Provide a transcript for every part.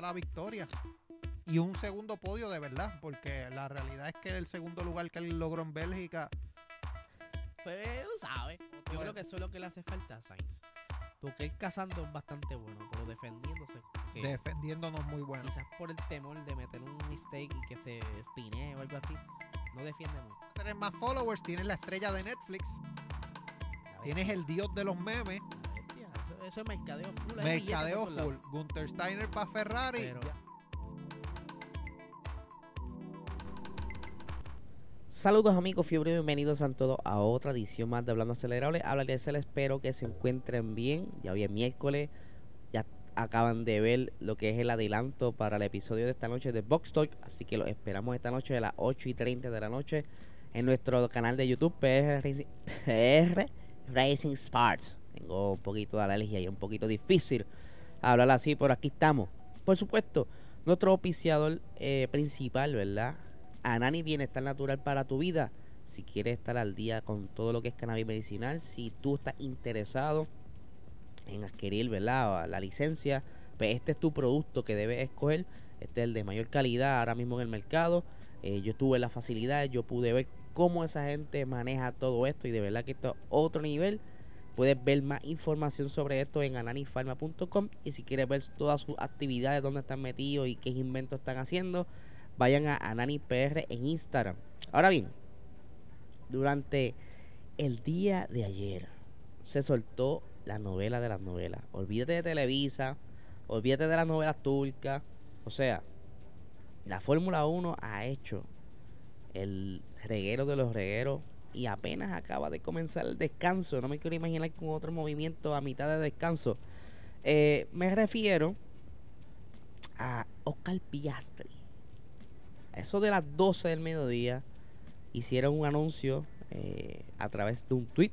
La victoria y un segundo podio de verdad porque la realidad es que el segundo lugar que él logró en Bélgica Pues, tú sabes. Yo creo que eso es lo que le hace falta a Sainz. Porque él cazando es bastante bueno, pero defendiéndose. defendiéndonos muy bueno Quizás por el temor de meter un mistake y que se espine o algo así. No defiende mucho. tienes más followers tienes la estrella de Netflix tienes el dios de los memes. Eso, es mercadeo full. mercadeo full. Gunter Steiner para Ferrari Pero-. Saludos amigos fiebre, bienvenidos a todos a otra edición más de Hablando Acelerable. Habla de ser, espero que se encuentren bien. Ya hoy es miércoles, ya acaban de ver lo que es el adelanto para el episodio de esta noche de Box Talk. Así que los esperamos esta noche a las 8 y 30 de la noche en nuestro canal de YouTube PR Racing, PR Racing Sparks. Tengo un poquito de alergia y es un poquito difícil hablar así, pero aquí estamos. Por supuesto, nuestro auspiciador eh, principal, ¿verdad? Anani Bienestar Natural para tu vida. Si quieres estar al día con todo lo que es cannabis medicinal, si tú estás interesado en adquirir, ¿verdad? La licencia, pues este es tu producto que debes escoger. Este es el de mayor calidad ahora mismo en el mercado. Eh, yo tuve la facilidad, yo pude ver cómo esa gente maneja todo esto y de verdad que esto es otro nivel. Puedes ver más información sobre esto en ananifarma.com y si quieres ver todas sus actividades, dónde están metidos y qué inventos están haciendo, vayan a AnaniPR en Instagram. Ahora bien, durante el día de ayer se soltó la novela de las novelas. Olvídate de Televisa, olvídate de las novelas turcas. O sea, la Fórmula 1 ha hecho el reguero de los regueros y apenas acaba de comenzar el descanso. No me quiero imaginar con otro movimiento a mitad de descanso. Eh, me refiero a Oscar Piastri. A Eso de las 12 del mediodía hicieron un anuncio eh, a través de un tweet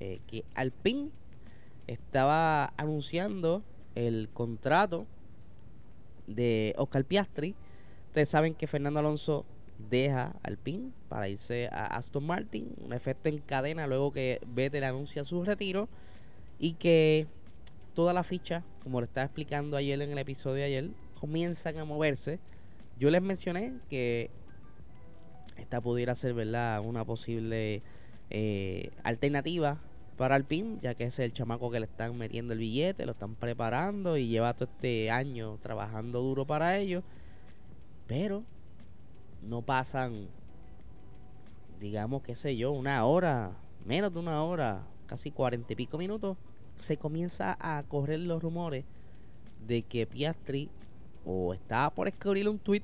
eh, que Alpine estaba anunciando el contrato de Oscar Piastri. Ustedes saben que Fernando Alonso deja Alpine para irse a Aston Martin, un efecto en cadena luego que Vettel anuncia su retiro y que toda la ficha, como lo estaba explicando ayer en el episodio de ayer, comienzan a moverse. Yo les mencioné que esta pudiera ser, ¿verdad?, una posible eh, alternativa para Alpine, ya que es el chamaco que le están metiendo el billete, lo están preparando y lleva todo este año trabajando duro para ello. Pero no pasan, digamos, qué sé yo, una hora, menos de una hora, casi cuarenta y pico minutos, se comienza a correr los rumores de que Piastri o estaba por escribir un tweet,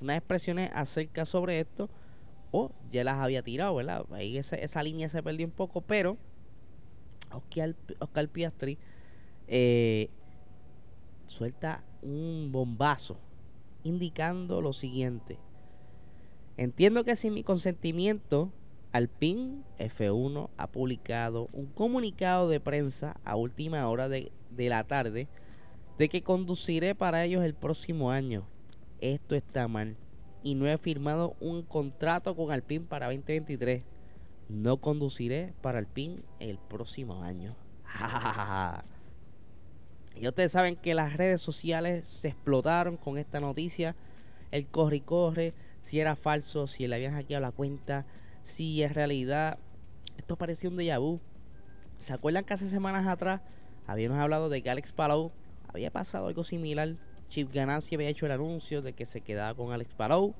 unas expresiones acerca sobre esto, o ya las había tirado, ¿verdad? Ahí esa, esa línea se perdió un poco, pero Oscar, Oscar Piastri eh, suelta un bombazo indicando lo siguiente. Entiendo que sin mi consentimiento, Alpine F1 ha publicado un comunicado de prensa a última hora de, de la tarde de que conduciré para ellos el próximo año. Esto está mal. Y no he firmado un contrato con Alpine para 2023. No conduciré para Alpine el próximo año. y ustedes saben que las redes sociales se explotaron con esta noticia. El corre y corre, si era falso, si le habían hackeado la cuenta, si en realidad esto parecía un déjà vu. ¿Se acuerdan que hace semanas atrás habíamos hablado de que Alex Palou había pasado algo similar? Chip Ganassi había hecho el anuncio de que se quedaba con Alex Palou,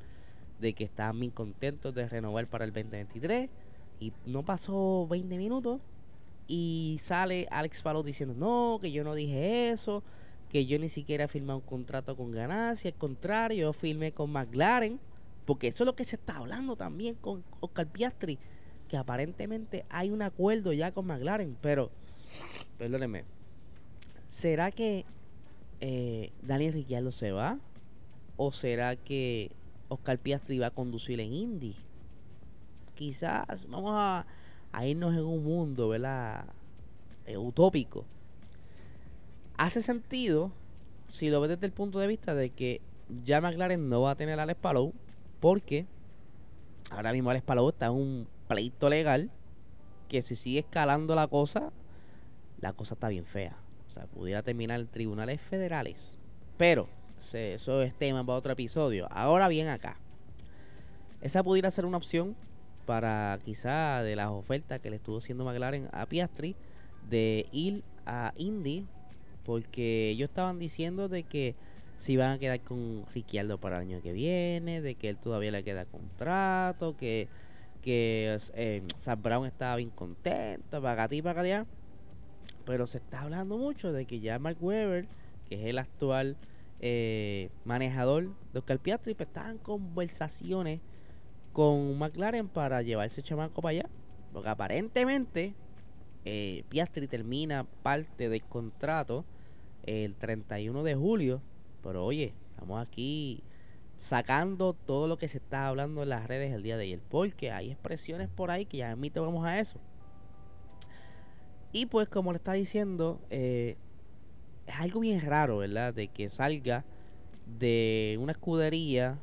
de que estaban bien contentos de renovar para el 2023 y no pasó 20 minutos y sale Alex Palou diciendo no, que yo no dije eso, que yo ni siquiera firmado un contrato con Ganassi, al contrario, yo firmé con McLaren, porque eso es lo que se está hablando también con Oscar Piastri, que aparentemente hay un acuerdo ya con McLaren, pero perdónenme, ¿será que eh, Daniel Ricciardo se va? ¿O será que Oscar Piastri va a conducir en Indy? Quizás vamos a, a irnos en un mundo, ¿verdad? Eh, utópico. Hace sentido si lo ves desde el punto de vista de que ya McLaren no va a tener al Palou porque ahora mismo Alex Palou está en un pleito legal que si sigue escalando la cosa, la cosa está bien fea. O sea, pudiera terminar en tribunales federales. Pero eso es tema para otro episodio. Ahora bien acá. Esa pudiera ser una opción para quizá de las ofertas que le estuvo haciendo McLaren a Piastri de ir a Indy porque ellos estaban diciendo de que se iban a quedar con Ricciardo para el año que viene, de que él todavía le queda contrato, que, que eh, Sam Brown estaba bien contento, para y para allá. Pero se está hablando mucho de que ya Mark Webber, que es el actual eh, manejador de Oscar Piastri, pues estaban conversaciones con McLaren para llevarse chamaco para allá. Porque aparentemente eh, Piastri termina parte del contrato el 31 de julio. Pero oye, estamos aquí sacando todo lo que se está hablando en las redes el día de ayer. Porque hay expresiones por ahí que ya te vamos a eso. Y pues como le está diciendo, eh, es algo bien raro, ¿verdad? De que salga de una escudería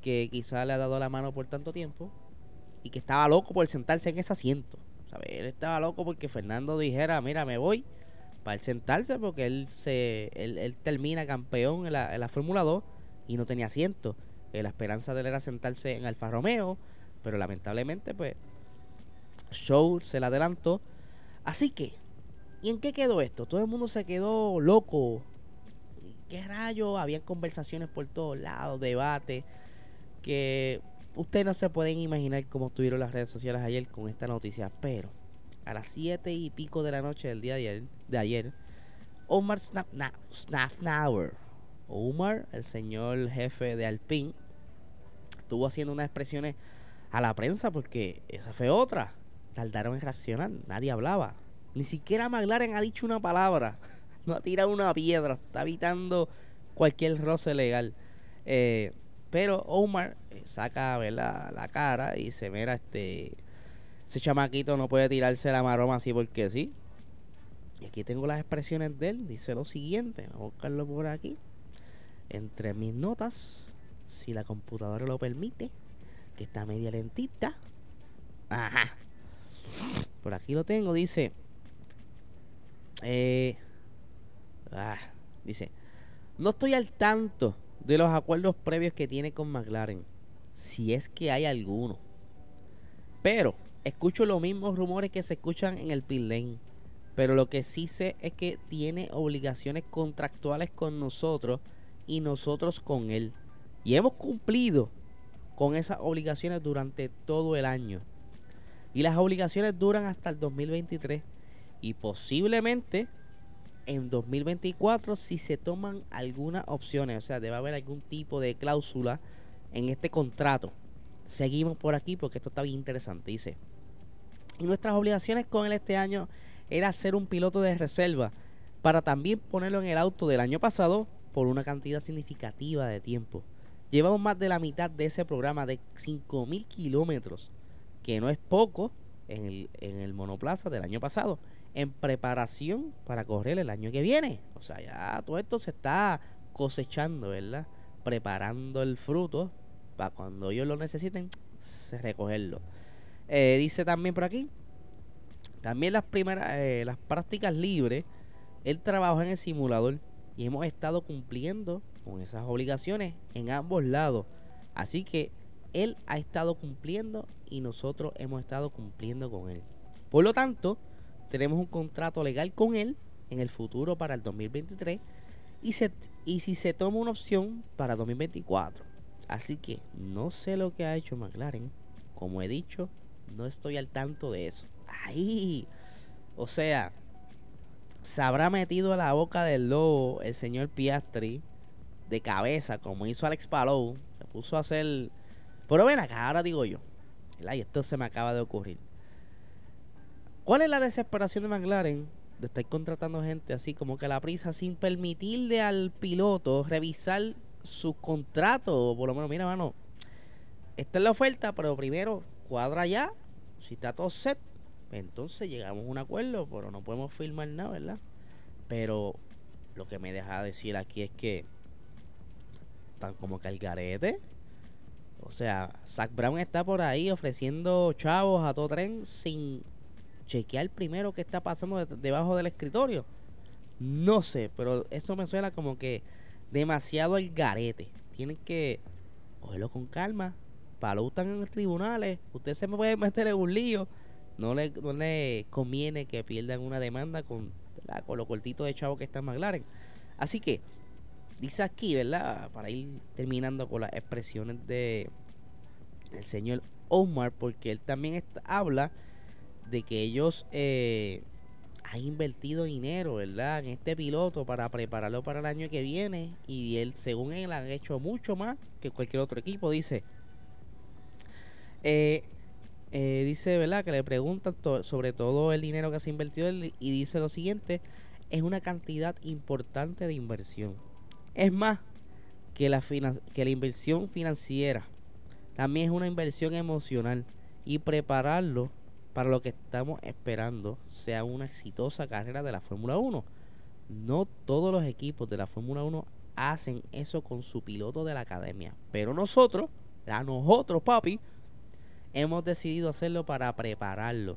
que quizá le ha dado la mano por tanto tiempo y que estaba loco por sentarse en ese asiento. Él estaba loco porque Fernando dijera, mira, me voy para él sentarse porque él se él, termina campeón en la, en la Fórmula 2 y no tenía asiento. Eh, la esperanza de él era sentarse en Alfa Romeo, pero lamentablemente pues Show se le adelantó. Así que, ¿y en qué quedó esto? Todo el mundo se quedó loco. ¿Qué rayo? Habían conversaciones por todos lados, debate que ustedes no se pueden imaginar cómo estuvieron las redes sociales ayer con esta noticia, pero a las 7 y pico de la noche del día de ayer, de ayer Omar Snafnauer, Omar, el señor jefe de Alpine, estuvo haciendo unas expresiones a la prensa porque esa fue otra. Tardaron en reaccionar, nadie hablaba. Ni siquiera McLaren ha dicho una palabra. No ha tirado una piedra, está evitando cualquier roce legal. Eh, pero Omar eh, saca la cara y se mira este ese chamaquito no puede tirarse la maroma así porque sí. Y aquí tengo las expresiones de él. Dice lo siguiente. Vamos a buscarlo por aquí. Entre mis notas, si la computadora lo permite, que está media lentita. Ajá. Por aquí lo tengo. Dice. Eh, ah, dice. No estoy al tanto de los acuerdos previos que tiene con McLaren, si es que hay alguno. Pero escucho los mismos rumores que se escuchan en el pit. Pero lo que sí sé es que tiene obligaciones contractuales con nosotros y nosotros con él. Y hemos cumplido con esas obligaciones durante todo el año. Y las obligaciones duran hasta el 2023. Y posiblemente en 2024 si se toman algunas opciones, o sea, debe haber algún tipo de cláusula en este contrato. Seguimos por aquí porque esto está bien interesante. Dice, y nuestras obligaciones con él este año era ser un piloto de reserva para también ponerlo en el auto del año pasado por una cantidad significativa de tiempo. Llevamos más de la mitad de ese programa de 5.000 kilómetros, que no es poco en el, en el monoplaza del año pasado en preparación para correr el año que viene. O sea, ya todo esto se está cosechando, ¿verdad? Preparando el fruto para cuando ellos lo necesiten, recogerlo. Eh, dice también por aquí, también las primeras, eh, las prácticas libres, él trabajó en el simulador y hemos estado cumpliendo con esas obligaciones en ambos lados. Así que él ha estado cumpliendo y nosotros hemos estado cumpliendo con él. Por lo tanto, tenemos un contrato legal con él en el futuro para el 2023 y, se, y si se toma una opción para 2024. Así que no sé lo que ha hecho McLaren. Como he dicho, no estoy al tanto de eso. Ahí, o sea, se habrá metido a la boca del lobo el señor Piastri de cabeza, como hizo Alex Palou. Se puso a hacer. Pero ven acá, ahora digo yo. Y esto se me acaba de ocurrir. ¿Cuál es la desesperación de McLaren de estar contratando gente así, como que la prisa, sin permitirle al piloto revisar su contrato, por lo menos, mira, mano, esta es la oferta, pero primero cuadra ya, si está todo set, pues entonces llegamos a un acuerdo, pero no podemos firmar nada, ¿verdad? Pero lo que me deja decir aquí es que están como que al garete. O sea, Zach Brown está por ahí ofreciendo chavos a todo tren sin chequear primero qué está pasando debajo del escritorio. No sé, pero eso me suena como que demasiado al garete. Tienen que cogerlo con calma. Para lo están en tribunales. Usted se me puede meter en un lío. No le, no le conviene que pierdan una demanda con, con lo cortito de chavo que está en McLaren. Así que, dice aquí, ¿verdad? Para ir terminando con las expresiones de el señor Omar, porque él también habla de que ellos eh, han invertido dinero, ¿verdad? En este piloto para prepararlo para el año que viene. Y él, según él, han hecho mucho más que cualquier otro equipo. Dice, eh, eh, dice, ¿verdad? Que le preguntan sobre todo el dinero que se ha invertido y dice lo siguiente, es una cantidad importante de inversión. Es más que la, que la inversión financiera, también es una inversión emocional y prepararlo para lo que estamos esperando sea una exitosa carrera de la Fórmula 1. No todos los equipos de la Fórmula 1 hacen eso con su piloto de la academia, pero nosotros, a nosotros, papi, hemos decidido hacerlo para prepararlo.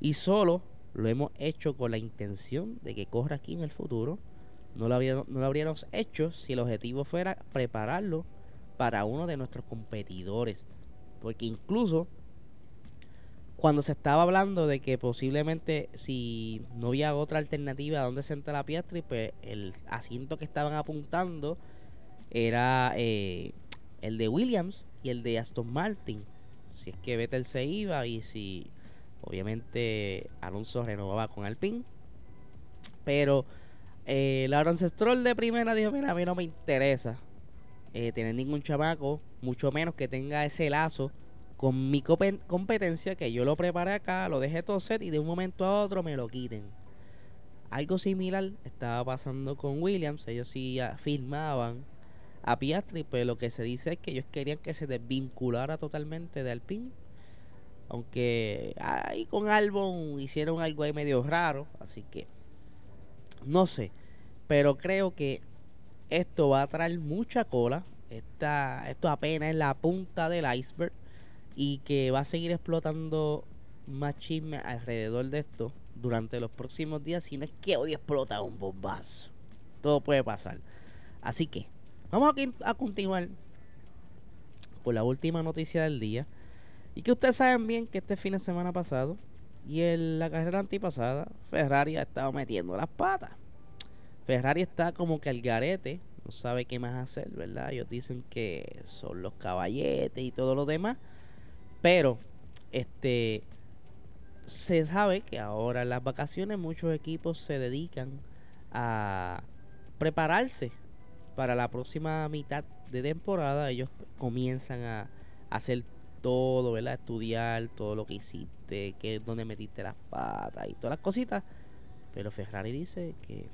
Y solo lo hemos hecho con la intención de que corra aquí en el futuro. No lo, habríamos, no lo habríamos hecho si el objetivo fuera prepararlo para uno de nuestros competidores. Porque incluso cuando se estaba hablando de que posiblemente si no había otra alternativa a donde sentar la Piastri, pues el asiento que estaban apuntando era eh, el de Williams y el de Aston Martin. Si es que Vettel se iba y si obviamente Alonso renovaba con Alpine. Pero eh, la Stroll de primera dijo, mira, a mí no me interesa eh, tener ningún chamaco, mucho menos que tenga ese lazo con mi competencia que yo lo preparé acá, lo dejé todo set y de un momento a otro me lo quiten. Algo similar estaba pasando con Williams, ellos sí firmaban a Piastri, pero lo que se dice es que ellos querían que se desvinculara totalmente de Alpine. Aunque ahí con Albon hicieron algo ahí medio raro, así que no sé, pero creo que esto va a traer mucha cola. Esta, esto apenas es la punta del iceberg y que va a seguir explotando más chisme alrededor de esto durante los próximos días, si no es que hoy explota un bombazo. Todo puede pasar. Así que vamos a, continuar con la última noticia del día. Y que ustedes saben bien que este fin de semana pasado y en la carrera antipasada, Ferrari ha estado metiendo las patas. Ferrari está como que al garete, no sabe qué más hacer, ¿verdad? Ellos dicen que son los caballetes y todo lo demás. Pero, este, se sabe que ahora en las vacaciones muchos equipos se dedican a prepararse para la próxima mitad de temporada. Ellos comienzan a hacer todo, ¿verdad? Estudiar todo lo que hiciste, que dónde metiste las patas y todas las cositas. Pero Ferrari dice que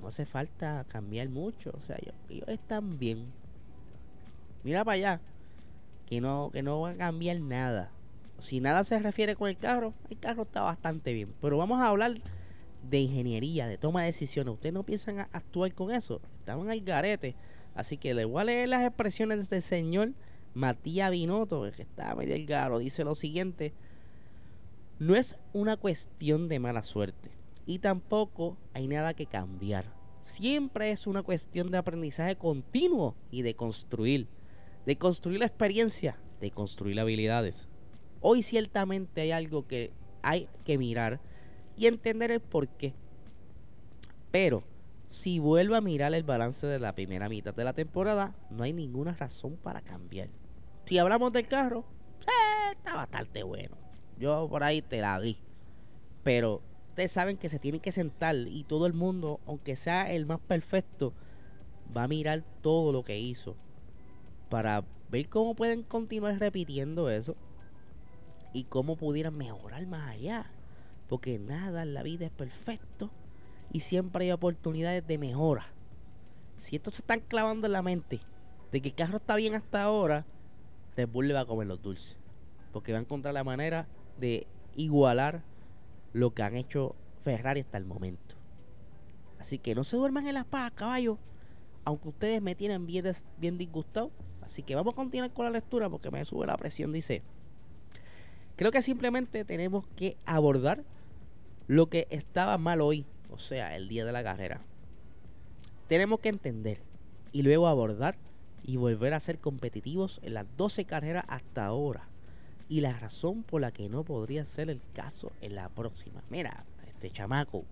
no hace falta cambiar mucho. O sea, ellos están bien. Mira para allá que no, que no va a cambiar nada. Si nada se refiere con el carro, el carro está bastante bien. Pero vamos a hablar de ingeniería, de toma de decisiones. Ustedes no piensan actuar con eso. Estaban al garete. Así que le voy a leer las expresiones del señor Matías Binotto, que está medio el garo. Dice lo siguiente. No es una cuestión de mala suerte. Y tampoco hay nada que cambiar. Siempre es una cuestión de aprendizaje continuo y de construir de construir la experiencia, de construir habilidades. Hoy ciertamente hay algo que hay que mirar y entender el por qué. Pero si vuelvo a mirar el balance de la primera mitad de la temporada, no hay ninguna razón para cambiar. Si hablamos del carro, eh, está bastante bueno. Yo por ahí te la di. Pero ustedes saben que se tienen que sentar y todo el mundo, aunque sea el más perfecto, va a mirar todo lo que hizo para ver cómo pueden continuar repitiendo eso y cómo pudieran mejorar más allá. Porque nada en la vida es perfecto y siempre hay oportunidades de mejora. Si estos se están clavando en la mente de que el carro está bien hasta ahora, Red Bull le va a comer los dulces. Porque va a encontrar la manera de igualar lo que han hecho Ferrari hasta el momento. Así que no se duerman en las pajas, caballo. Aunque ustedes me tienen bien, bien disgustado. Así que vamos a continuar con la lectura porque me sube la presión. Dice: Creo que simplemente tenemos que abordar lo que estaba mal hoy. O sea, el día de la carrera. Tenemos que entender y luego abordar y volver a ser competitivos en las 12 carreras hasta ahora. Y la razón por la que no podría ser el caso en la próxima. Mira, este chamaco.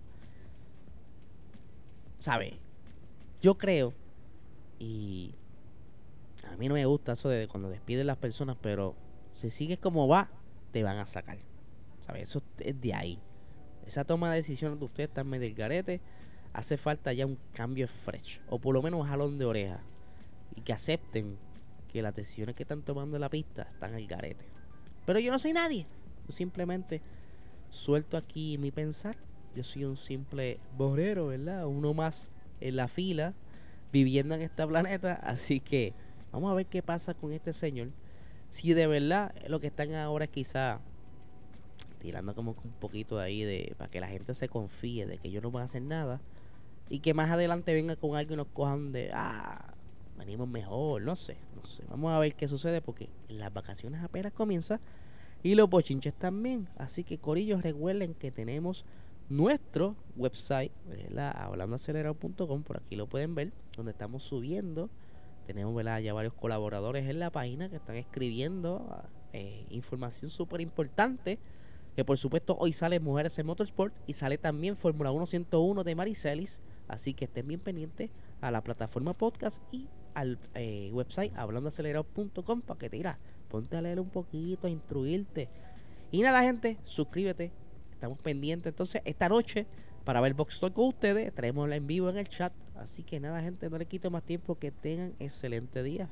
¿Sabe? Yo creo. Y a mí no me gusta eso de cuando despiden las personas, pero si sigues como va, te van a sacar. ¿Sabes? Eso es de ahí. Esa toma de decisiones de ustedes está medio del garete. Hace falta ya un cambio fresh. O por lo menos un jalón de oreja. Y que acepten que las decisiones que están tomando en la pista están al garete. Pero yo no soy nadie. Yo simplemente suelto aquí mi pensar. Yo soy un simple borrero, ¿verdad? Uno más en la fila, viviendo en este planeta. Así que vamos a ver qué pasa con este señor. Si de verdad lo que están ahora es quizá tirando como un poquito ahí de para que la gente se confíe de que ellos no van a hacer nada. Y que más adelante venga con algo y nos cojan de ah venimos mejor no sé no sé. Vamos a ver qué sucede porque las vacaciones apenas comienzan y los bochinches también. Así que corillos recuerden que tenemos nuestro website hablandoacelerado.com por aquí lo pueden ver donde estamos subiendo. Tenemos ¿verdad? ya varios colaboradores en la página que están escribiendo eh, información súper importante que por supuesto hoy sale Mujeres en Motorsport y sale también Fórmula 1 101 de Maricelis. Así que estén bien pendientes a la plataforma podcast y al eh, website hablandoacelerado.com para que te irás, ponte a leer un poquito, a instruirte. Y nada, gente, suscríbete. Estamos pendientes entonces esta noche para ver Box Talk con ustedes. Traemos en vivo en el chat. Así que nada, gente, no les quito más tiempo. Que tengan excelente día.